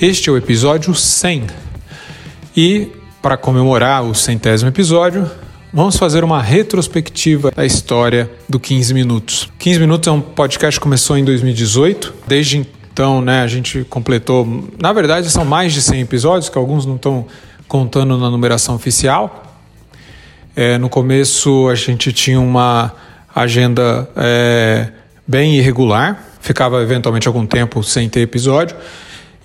Este é o episódio 100. E, para comemorar o centésimo episódio, vamos fazer uma retrospectiva da história do 15 Minutos. 15 Minutos é um podcast que começou em 2018. Desde então, né, a gente completou. Na verdade, são mais de 100 episódios, que alguns não estão contando na numeração oficial. É, no começo, a gente tinha uma agenda é, bem irregular, ficava eventualmente algum tempo sem ter episódio.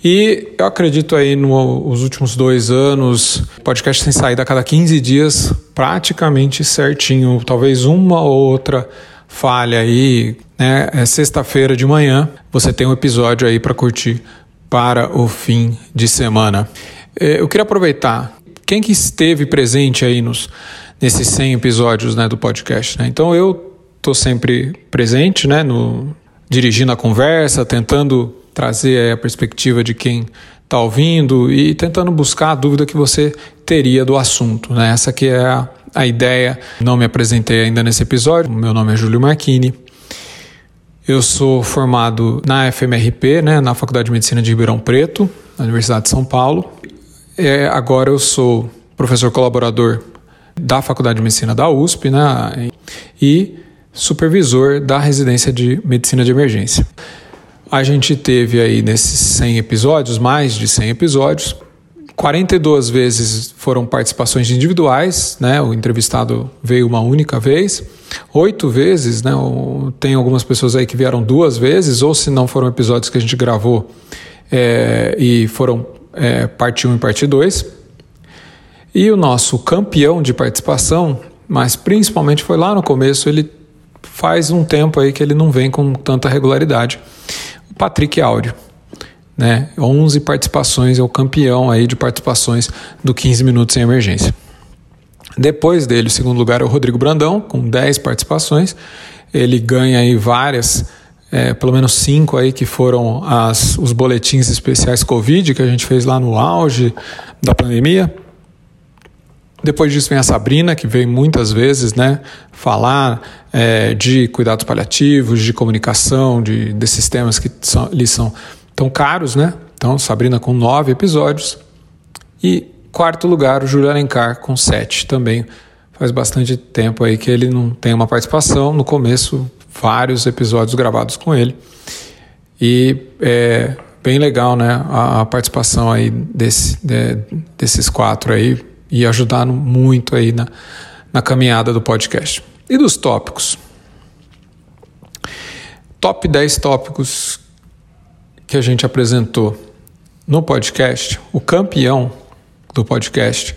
E eu acredito aí nos últimos dois anos, podcast tem saído a cada 15 dias, praticamente certinho, talvez uma ou outra falha aí, né? É sexta-feira de manhã, você tem um episódio aí para curtir para o fim de semana. É, eu queria aproveitar, quem que esteve presente aí nos, nesses 100 episódios né, do podcast, né? Então eu tô sempre presente, né, no, dirigindo a conversa, tentando trazer a perspectiva de quem está ouvindo e tentando buscar a dúvida que você teria do assunto. Né? Essa que é a, a ideia. Não me apresentei ainda nesse episódio. Meu nome é Júlio Marchini. Eu sou formado na FMRP, né, na Faculdade de Medicina de Ribeirão Preto, na Universidade de São Paulo. É, agora eu sou professor colaborador da Faculdade de Medicina da USP né, e supervisor da residência de Medicina de Emergência. A gente teve aí nesses 100 episódios, mais de 100 episódios, 42 vezes foram participações individuais, né? O entrevistado veio uma única vez. Oito vezes, né? Tem algumas pessoas aí que vieram duas vezes, ou se não foram episódios que a gente gravou é, e foram é, parte 1 e parte 2. E o nosso campeão de participação, mas principalmente foi lá no começo, ele faz um tempo aí que ele não vem com tanta regularidade. Patrick Áudio. Né? 11 participações, é o campeão aí de participações do 15 Minutos em Emergência. Depois dele, o segundo lugar é o Rodrigo Brandão, com 10 participações. Ele ganha aí várias, é, pelo menos cinco aí que foram as, os boletins especiais Covid que a gente fez lá no auge da pandemia. Depois disso vem a Sabrina, que vem muitas vezes né, falar é, de cuidados paliativos, de comunicação, de, desses temas que são, lhes são tão caros. Né? Então, Sabrina com nove episódios. E quarto lugar, o Júlio Alencar com sete. Também faz bastante tempo aí que ele não tem uma participação. No começo, vários episódios gravados com ele. E é bem legal né, a, a participação aí desse, de, desses quatro aí e ajudaram muito aí na, na caminhada do podcast. E dos tópicos? Top 10 tópicos que a gente apresentou no podcast, o campeão do podcast,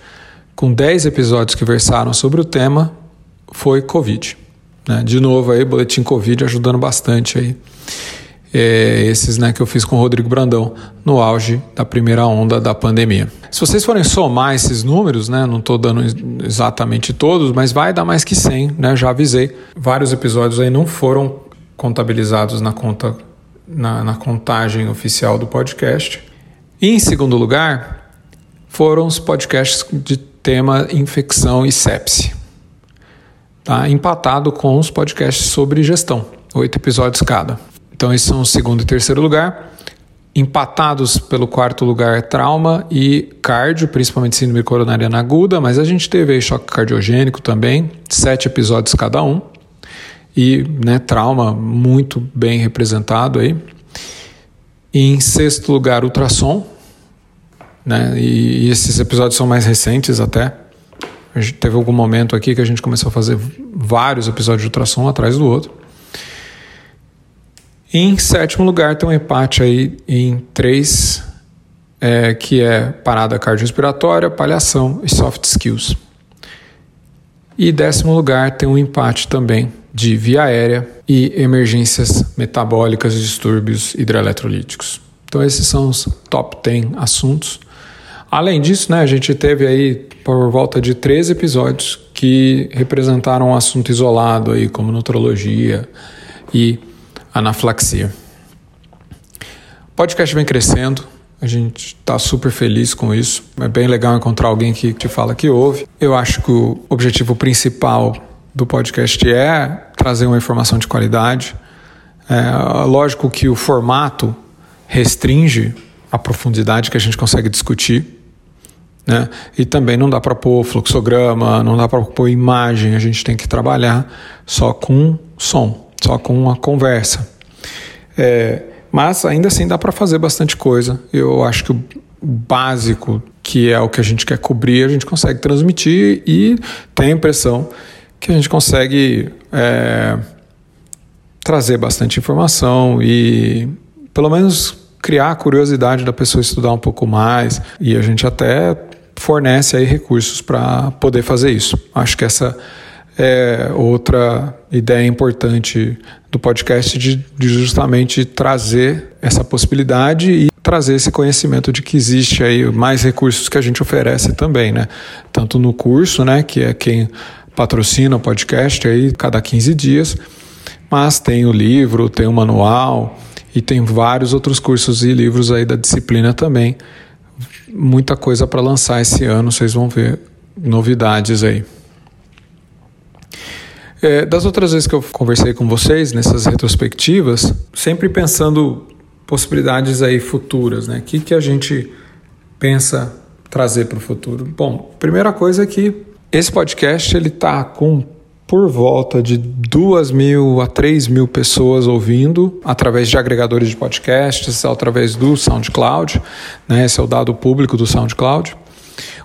com 10 episódios que versaram sobre o tema, foi Covid. Né? De novo aí, boletim Covid ajudando bastante aí é, esses né, que eu fiz com o Rodrigo Brandão no auge da primeira onda da pandemia. Se vocês forem somar esses números, né, não estou dando exatamente todos, mas vai dar mais que 100, né, já avisei. Vários episódios aí não foram contabilizados na conta na, na contagem oficial do podcast. E em segundo lugar, foram os podcasts de tema infecção e sepse. Tá? Empatado com os podcasts sobre gestão, oito episódios cada. Então, esses são o segundo e terceiro lugar. Empatados pelo quarto lugar, trauma e cardio, principalmente síndrome coronariana aguda, mas a gente teve aí choque cardiogênico também, sete episódios cada um. E né, trauma muito bem representado aí. E em sexto lugar, ultrassom. Né, e, e esses episódios são mais recentes até. A gente teve algum momento aqui que a gente começou a fazer vários episódios de ultrassom atrás do outro. Em sétimo lugar, tem um empate aí em três, é, que é parada cardiorrespiratória, palhação e soft skills. E décimo lugar, tem um empate também de via aérea e emergências metabólicas e distúrbios hidroeletrolíticos. Então esses são os top 10 assuntos. Além disso, né, a gente teve aí por volta de 13 episódios que representaram um assunto isolado aí, como nutrologia e anaflaxia. O podcast vem crescendo, a gente está super feliz com isso. É bem legal encontrar alguém que te fala que ouve. Eu acho que o objetivo principal do podcast é trazer uma informação de qualidade. É, lógico que o formato restringe a profundidade que a gente consegue discutir. Né? E também não dá para pôr fluxograma, não dá para pôr imagem, a gente tem que trabalhar só com som, só com uma conversa. É, mas ainda assim dá para fazer bastante coisa. Eu acho que o básico, que é o que a gente quer cobrir, a gente consegue transmitir e tem a impressão que a gente consegue é, trazer bastante informação e pelo menos criar a curiosidade da pessoa estudar um pouco mais e a gente até fornece aí recursos para poder fazer isso. Acho que essa é outra ideia importante do podcast de, de, justamente trazer essa possibilidade e trazer esse conhecimento de que existe aí mais recursos que a gente oferece também, né? Tanto no curso, né, que é quem patrocina o podcast aí cada 15 dias, mas tem o livro, tem o manual e tem vários outros cursos e livros aí da disciplina também. Muita coisa para lançar esse ano, vocês vão ver novidades aí. É, das outras vezes que eu conversei com vocês nessas retrospectivas, sempre pensando possibilidades aí futuras, né? O que, que a gente pensa trazer para o futuro? Bom, primeira coisa é que esse podcast ele tá com por volta de duas mil a três mil pessoas ouvindo através de agregadores de podcasts, através do SoundCloud, né? Esse é o dado público do SoundCloud.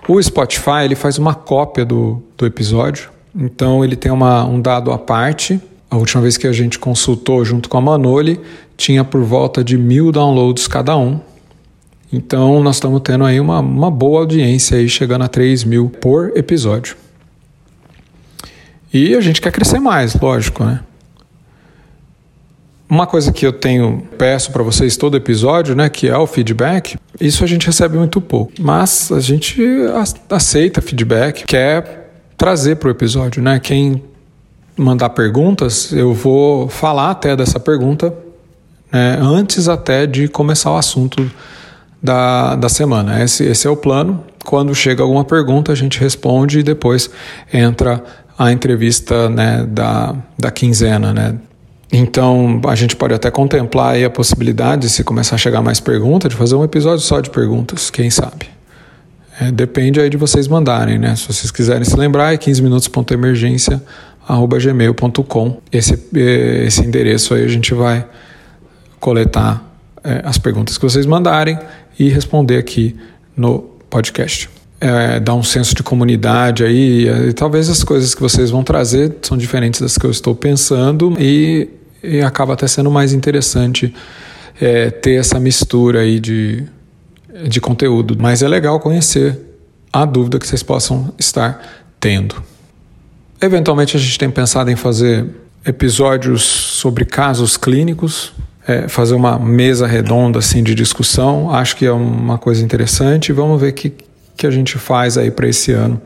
O Spotify ele faz uma cópia do, do episódio, então ele tem uma, um dado à parte. A última vez que a gente consultou junto com a Manoli, tinha por volta de mil downloads cada um. Então nós estamos tendo aí uma, uma boa audiência aí, chegando a 3 mil por episódio. E a gente quer crescer mais, lógico, né? Uma coisa que eu tenho, peço para vocês todo episódio, né, que é o feedback, isso a gente recebe muito pouco. Mas a gente aceita feedback, quer trazer para o episódio, né? Quem mandar perguntas, eu vou falar até dessa pergunta né, antes até de começar o assunto da, da semana. Esse, esse é o plano. Quando chega alguma pergunta, a gente responde e depois entra a entrevista né, da, da quinzena. Né? Então, a gente pode até contemplar aí a possibilidade, se começar a chegar mais perguntas, de fazer um episódio só de perguntas, quem sabe. É, depende aí de vocês mandarem, né? Se vocês quiserem se lembrar, é 15 minutos.emergência.gmail.com. Esse, esse endereço aí a gente vai coletar é, as perguntas que vocês mandarem e responder aqui no podcast. É, dar um senso de comunidade aí, e talvez as coisas que vocês vão trazer são diferentes das que eu estou pensando e, e acaba até sendo mais interessante é, ter essa mistura aí de, de conteúdo. Mas é legal conhecer a dúvida que vocês possam estar tendo. Eventualmente a gente tem pensado em fazer episódios sobre casos clínicos, é, fazer uma mesa redonda assim de discussão. Acho que é uma coisa interessante. Vamos ver o que, que a gente faz aí para esse ano,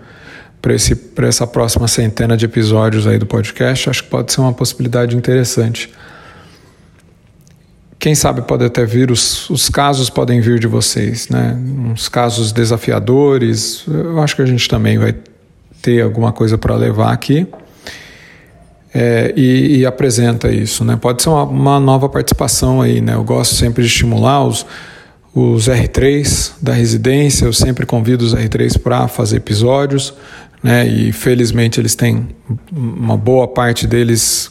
para essa próxima centena de episódios aí do podcast. Acho que pode ser uma possibilidade interessante. Quem sabe pode até vir, os, os casos podem vir de vocês, né? Uns casos desafiadores. Eu acho que a gente também vai ter alguma coisa para levar aqui é, e, e, apresenta isso. Né? Pode ser uma, uma, nova participação aí. Né? Eu gosto sempre de estimular os, os R3 da residência, eu sempre convido os R3 para fazer episódios. Né? E felizmente eles têm uma boa parte deles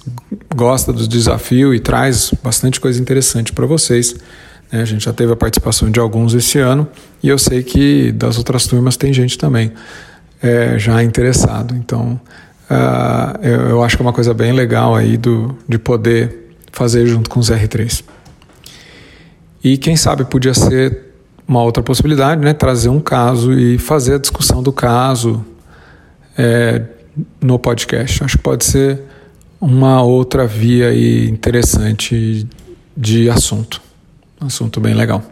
gosta do desafio e traz bastante coisa interessante para vocês. Né? A gente já teve a participação de alguns esse ano e eu sei que das outras turmas tem gente também é, já interessado. Então Uh, eu, eu, acho que é uma coisa bem legal aí do, de poder fazer junto com os R3. E quem sabe podia ser uma outra possibilidade, né? Trazer um caso e fazer a discussão do caso é, no podcast. Acho que pode ser uma outra via aí interessante de assunto. Assunto bem legal.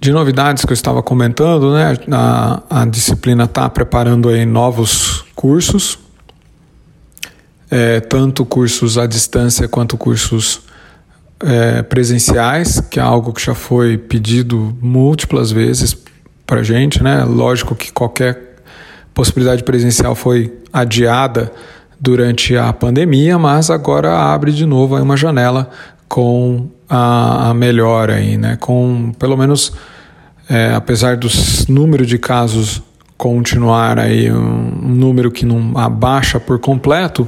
De novidades que eu estava comentando, né? A, a disciplina está preparando aí novos cursos, é, tanto cursos à distância quanto cursos é, presenciais, que é algo que já foi pedido múltiplas vezes para gente, né? Lógico que qualquer possibilidade presencial foi adiada durante a pandemia, mas agora abre de novo uma janela com a, a melhora aí, né? Com pelo menos é, apesar do número de casos continuar aí um, um número que não abaixa por completo,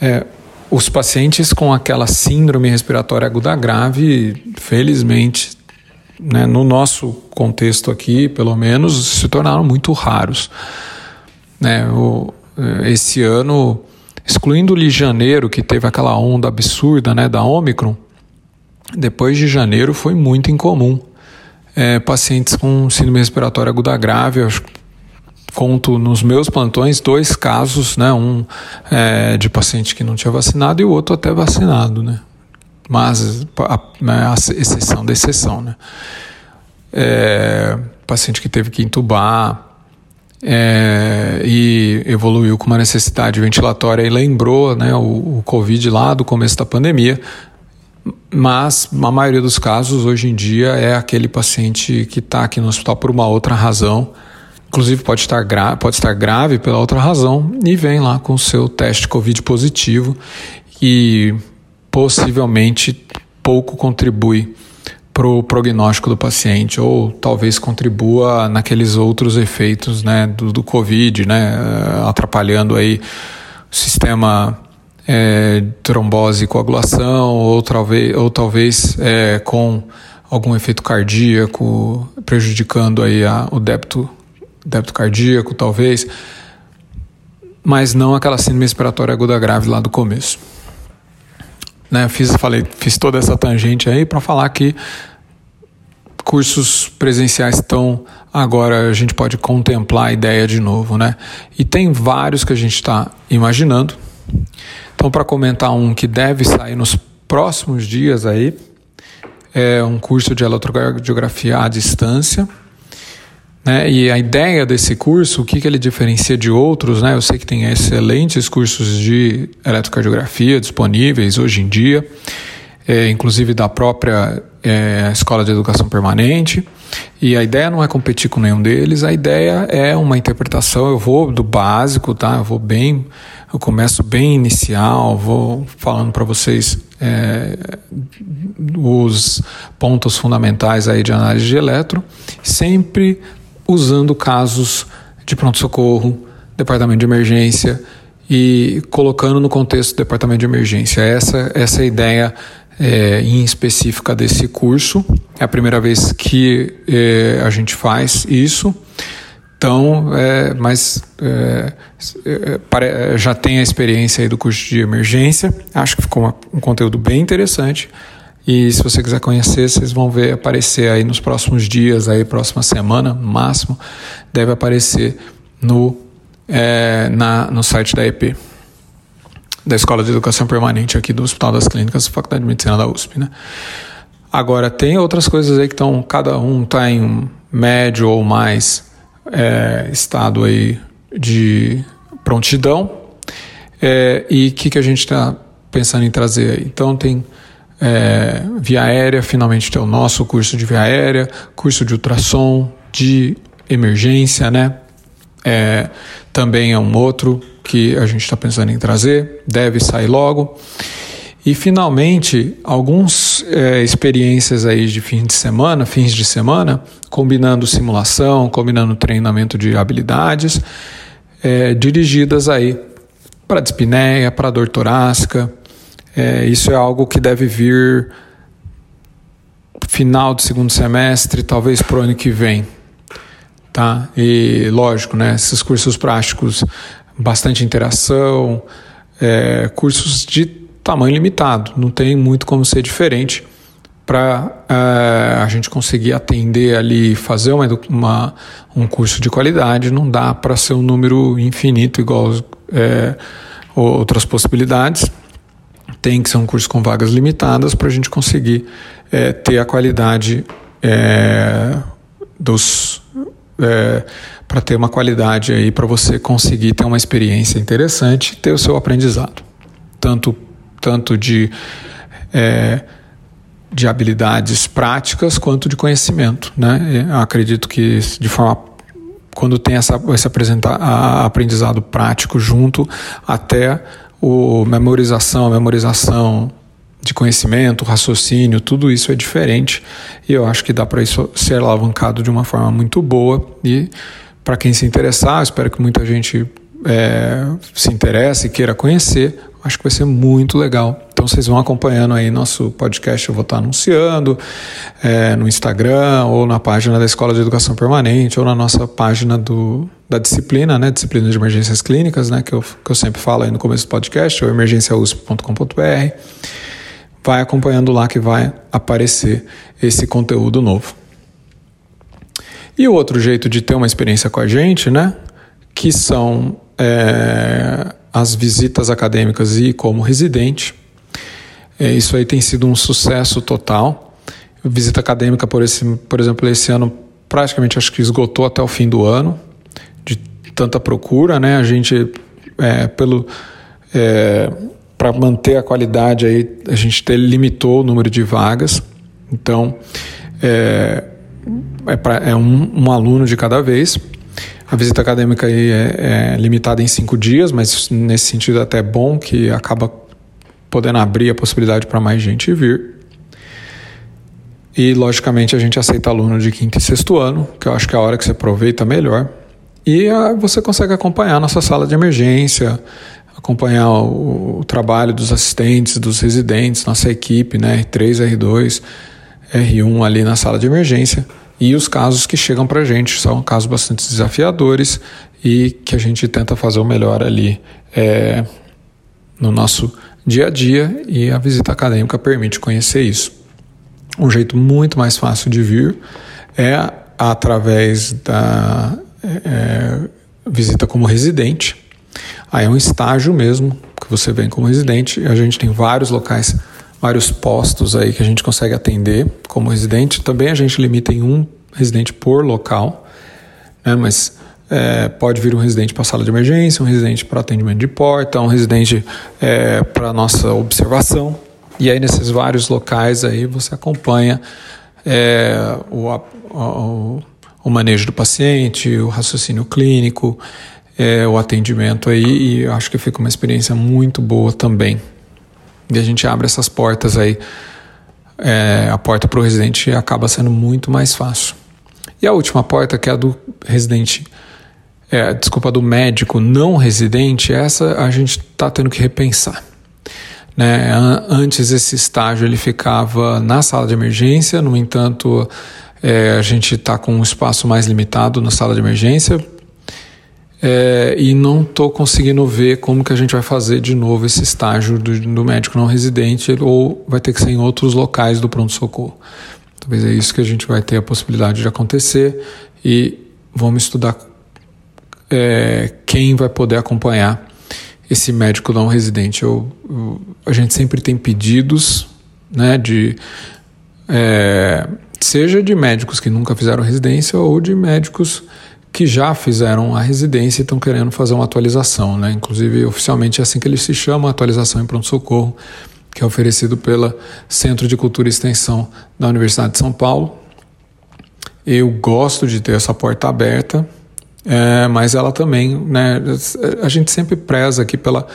é, os pacientes com aquela síndrome respiratória aguda grave, felizmente, né, no nosso contexto aqui, pelo menos, se tornaram muito raros. Né, o, esse ano, excluindo-lhe janeiro, que teve aquela onda absurda né, da Omicron, depois de janeiro foi muito incomum. É, pacientes com síndrome respiratória aguda grave, eu conto nos meus plantões dois casos, né? Um é, de paciente que não tinha vacinado e o outro até vacinado, né? Mas a, né, a exceção da exceção, né? É, paciente que teve que entubar é, e evoluiu com uma necessidade ventilatória e lembrou né, o, o Covid lá do começo da pandemia, mas a maioria dos casos hoje em dia é aquele paciente que está aqui no hospital por uma outra razão, inclusive pode estar, pode estar grave pela outra razão, e vem lá com o seu teste Covid positivo e possivelmente pouco contribui para o prognóstico do paciente, ou talvez contribua naqueles outros efeitos né, do, do Covid, né, atrapalhando aí o sistema é, trombose e coagulação, ou talvez, ou talvez é, com algum efeito cardíaco, prejudicando aí a, o débito, débito cardíaco, talvez, mas não aquela síndrome respiratória aguda grave lá do começo. Né, fiz, falei, fiz toda essa tangente aí para falar que cursos presenciais estão agora a gente pode contemplar a ideia de novo, né? E tem vários que a gente está imaginando. Então, para comentar um que deve sair nos próximos dias aí, é um curso de eletrocardiografia à distância. Né? E a ideia desse curso, o que, que ele diferencia de outros, né? Eu sei que tem excelentes cursos de eletrocardiografia disponíveis hoje em dia, é, inclusive da própria é, Escola de Educação Permanente. E a ideia não é competir com nenhum deles, a ideia é uma interpretação. Eu vou do básico, tá? Eu vou bem eu começo bem inicial, vou falando para vocês é, os pontos fundamentais aí de análise de eletro, sempre usando casos de pronto-socorro, departamento de emergência e colocando no contexto do departamento de emergência. Essa, essa é a ideia é, em específica desse curso. É a primeira vez que é, a gente faz isso. Então, é, mas é, é, já tem a experiência do curso de emergência. Acho que ficou uma, um conteúdo bem interessante. E se você quiser conhecer, vocês vão ver aparecer aí nos próximos dias, aí próxima semana, no máximo, deve aparecer no, é, na, no site da EP, da Escola de Educação Permanente aqui do Hospital das Clínicas, Faculdade de Medicina da USP, né? Agora, tem outras coisas aí que estão, cada um está em um médio ou mais é, estado aí de prontidão é, e o que, que a gente está pensando em trazer aí. Então tem é, via aérea, finalmente tem o nosso curso de via aérea, curso de ultrassom, de emergência, né? É, também é um outro que a gente está pensando em trazer, deve sair logo. E finalmente, algumas é, experiências aí de fim de semana, fins de semana, combinando simulação, combinando treinamento de habilidades, é, dirigidas aí para dispneia, para dor torácica. É, isso é algo que deve vir final do segundo semestre, talvez para o ano que vem. Tá? E lógico, né, esses cursos práticos, bastante interação, é, cursos de tamanho limitado, não tem muito como ser diferente para é, a gente conseguir atender ali, fazer uma, uma, um curso de qualidade, não dá para ser um número infinito igual é, outras possibilidades. Tem que ser um curso com vagas limitadas para a gente conseguir é, ter a qualidade é, dos é, para ter uma qualidade aí para você conseguir ter uma experiência interessante, ter o seu aprendizado, tanto tanto de é, de habilidades práticas quanto de conhecimento, né? Eu acredito que de forma quando tem essa, esse aprendizado prático junto até o memorização, a memorização de conhecimento, raciocínio, tudo isso é diferente e eu acho que dá para isso ser alavancado de uma forma muito boa e para quem se interessar, espero que muita gente é, se interesse e queira conhecer, acho que vai ser muito legal. Então vocês vão acompanhando aí nosso podcast, eu vou estar anunciando é, no Instagram ou na página da Escola de Educação Permanente ou na nossa página do, da disciplina, né, disciplina de emergências clínicas, né, que eu, que eu sempre falo aí no começo do podcast, ou emergenciausp.com.br. Vai acompanhando lá que vai aparecer esse conteúdo novo. E o outro jeito de ter uma experiência com a gente, né? Que são é, as visitas acadêmicas e como residente. É, isso aí tem sido um sucesso total. Visita acadêmica, por, esse, por exemplo, esse ano praticamente acho que esgotou até o fim do ano, de tanta procura, né? A gente, é, pelo. É, para manter a qualidade aí, a gente ter, limitou o número de vagas. Então, é, é, pra, é um, um, aluno de cada vez. A visita acadêmica aí é, é, limitada em cinco dias, mas nesse sentido é até bom que acaba podendo abrir a possibilidade para mais gente vir. E, logicamente, a gente aceita aluno de quinto e sexto ano, que eu acho que é a hora que você aproveita melhor. E ah, você consegue acompanhar a nossa sala de emergência, acompanhar o, o, trabalho dos assistentes, dos residentes, nossa equipe, né, R3, R2, R1 ali na sala de emergência. E os casos que chegam para a gente são casos bastante desafiadores e que a gente tenta fazer o melhor ali é, no nosso dia a dia e a visita acadêmica permite conhecer isso. Um jeito muito mais fácil de vir é através da é, visita como residente. Aí é um estágio mesmo que você vem como residente. A gente tem vários locais vários postos aí que a gente consegue atender como residente. Também a gente limita em um residente por local, né? mas é, pode vir um residente para a sala de emergência, um residente para atendimento de porta, um residente é, para nossa observação. E aí nesses vários locais aí você acompanha é, o, o, o, manejo do paciente, o raciocínio clínico, é, o atendimento aí e acho que fica uma experiência muito boa também. E a gente abre essas portas aí, é, a porta para o residente acaba sendo muito mais fácil. E a última porta, que é a do residente, é, desculpa, do médico não residente, essa a gente está tendo que repensar. Né? Antes esse estágio ele ficava na sala de emergência, no entanto, é, a gente está com um espaço mais limitado na sala de emergência é, e não estou conseguindo ver como que a gente vai fazer de novo esse estágio do, do, médico não residente ou vai ter que ser em outros locais do pronto-socorro. Talvez é isso que a gente vai ter a possibilidade de acontecer e vamos estudar é, quem vai poder acompanhar esse médico não residente. Eu, eu, a gente sempre tem pedidos né, de. É, seja de médicos que nunca fizeram residência ou de médicos que já fizeram a residência e estão querendo fazer uma atualização, né? Inclusive, oficialmente é assim que ele se chama, atualização em pronto-socorro, que é oferecido pela Centro de Cultura e Extensão da Universidade de São Paulo. Eu gosto de ter essa porta aberta, é, mas ela também, né? A gente sempre preza aqui pela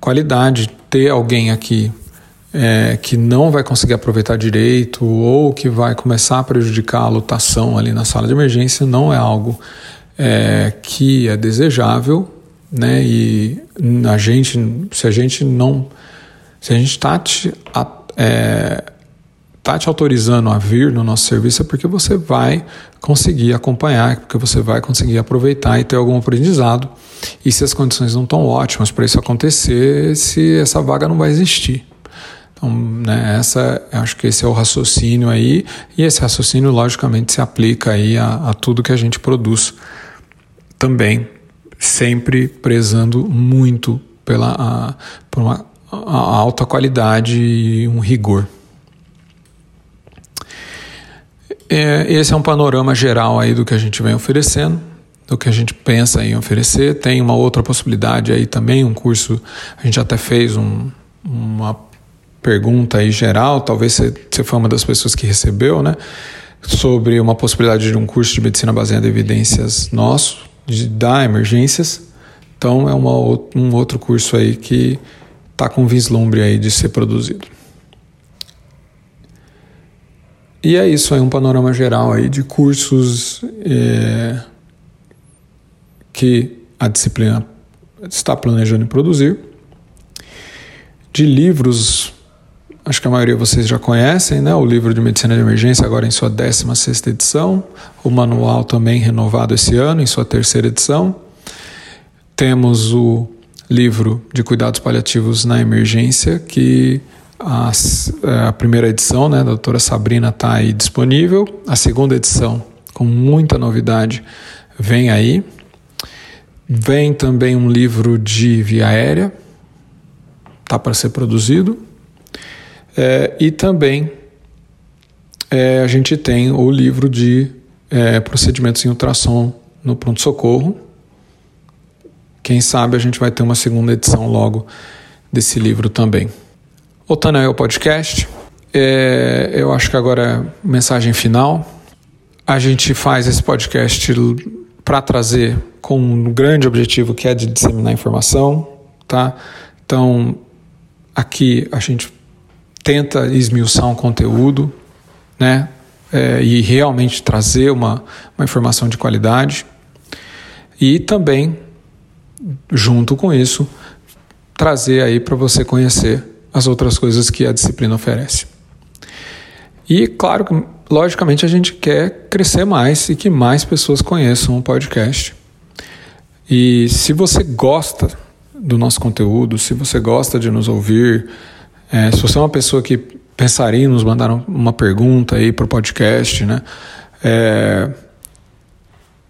qualidade, ter alguém aqui é, que não vai conseguir aproveitar direito ou que vai começar a prejudicar a lotação ali na sala de emergência não é algo é, que é desejável, né? E a gente, se a gente não, se a gente está te, é, tá te autorizando a vir no nosso serviço é porque você vai conseguir acompanhar, porque você vai conseguir aproveitar e ter algum aprendizado. E se as condições não estão ótimas para isso acontecer, se essa vaga não vai existir. Então, né, essa, acho que esse é o raciocínio aí, e esse raciocínio, logicamente, se aplica aí a, a tudo que a gente produz também, sempre prezando muito pela a, por uma a alta qualidade e um rigor. É, esse é um panorama geral aí do que a gente vem oferecendo, do que a gente pensa em oferecer. Tem uma outra possibilidade aí também, um curso, a gente até fez um, uma pergunta aí geral, talvez você, você foi uma das pessoas que recebeu, né? Sobre uma possibilidade de um curso de medicina baseada em evidências nosso, de dar emergências. Então é uma, um outro curso aí que está com vislumbre aí de ser produzido. E é isso, é um panorama geral aí de cursos é, que a disciplina está planejando produzir, de livros, acho que a maioria de vocês já conhecem, né? O livro de Medicina de Emergência, agora em sua 16 edição, o manual também renovado esse ano, em sua terceira edição. Temos o livro de cuidados paliativos na emergência, que a, é, a primeira edição, né, da doutora Sabrina, está aí disponível. A segunda edição, com muita novidade, vem aí. Vem também um livro de via aérea, está para ser produzido. É, e também é, a gente tem o livro de é, procedimentos em ultrassom no pronto-socorro. Quem sabe a gente vai ter uma segunda edição logo desse livro também. Voltando aí ao podcast, é, eu acho que agora é mensagem final. A gente faz esse podcast para trazer com um grande objetivo que é de disseminar informação, tá? Então, aqui a gente tenta esmiuçar um conteúdo, né? É, e realmente trazer uma, uma informação de qualidade. E também, junto com isso, trazer aí para você conhecer as outras coisas que a disciplina oferece. E claro logicamente, a gente quer crescer mais e que mais pessoas conheçam o podcast. E se você gosta do nosso conteúdo, se você gosta de nos ouvir, é, se você é uma pessoa que pensaria em nos mandar uma pergunta aí para o podcast, né? É,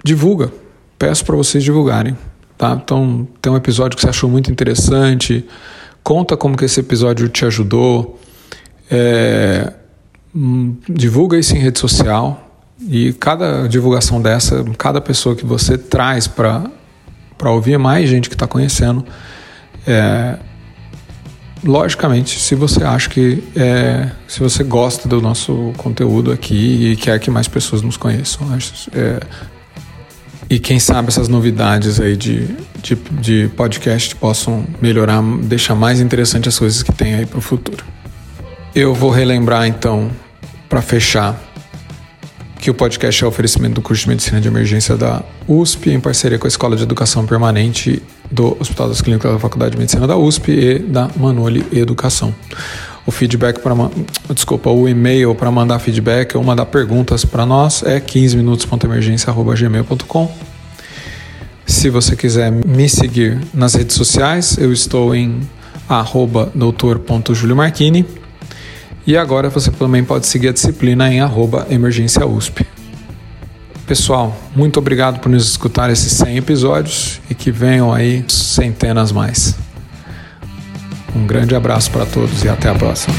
divulga. Peço para vocês divulgarem. Tá? Então, tem um episódio que você achou muito interessante Conta como que esse episódio te ajudou. É, hum, divulga isso em rede social. E cada divulgação dessa, cada pessoa que você traz para ouvir mais gente que está conhecendo, é, logicamente, se você acha que é, se você gosta do nosso conteúdo aqui e quer que mais pessoas nos conheçam, é, e quem sabe essas novidades aí de, de, de podcast possam melhorar, deixar mais interessante as coisas que tem aí para o futuro. Eu vou relembrar então, para fechar, que o podcast é oferecimento do curso de Medicina de Emergência da USP, em parceria com a Escola de Educação Permanente do Hospital das Clínicas da Faculdade de Medicina da USP e da Manoli Educação o feedback para desculpa, o e-mail para mandar feedback ou mandar perguntas para nós é 15minutos.emergência@gmail.com. Se você quiser me seguir nas redes sociais, eu estou em arroba doutor.juliomarchini e agora você também pode seguir a disciplina em arroba emergência USP. Pessoal, muito obrigado por nos escutar esses 100 episódios e que venham aí centenas mais. Um grande abraço para todos e até a próxima.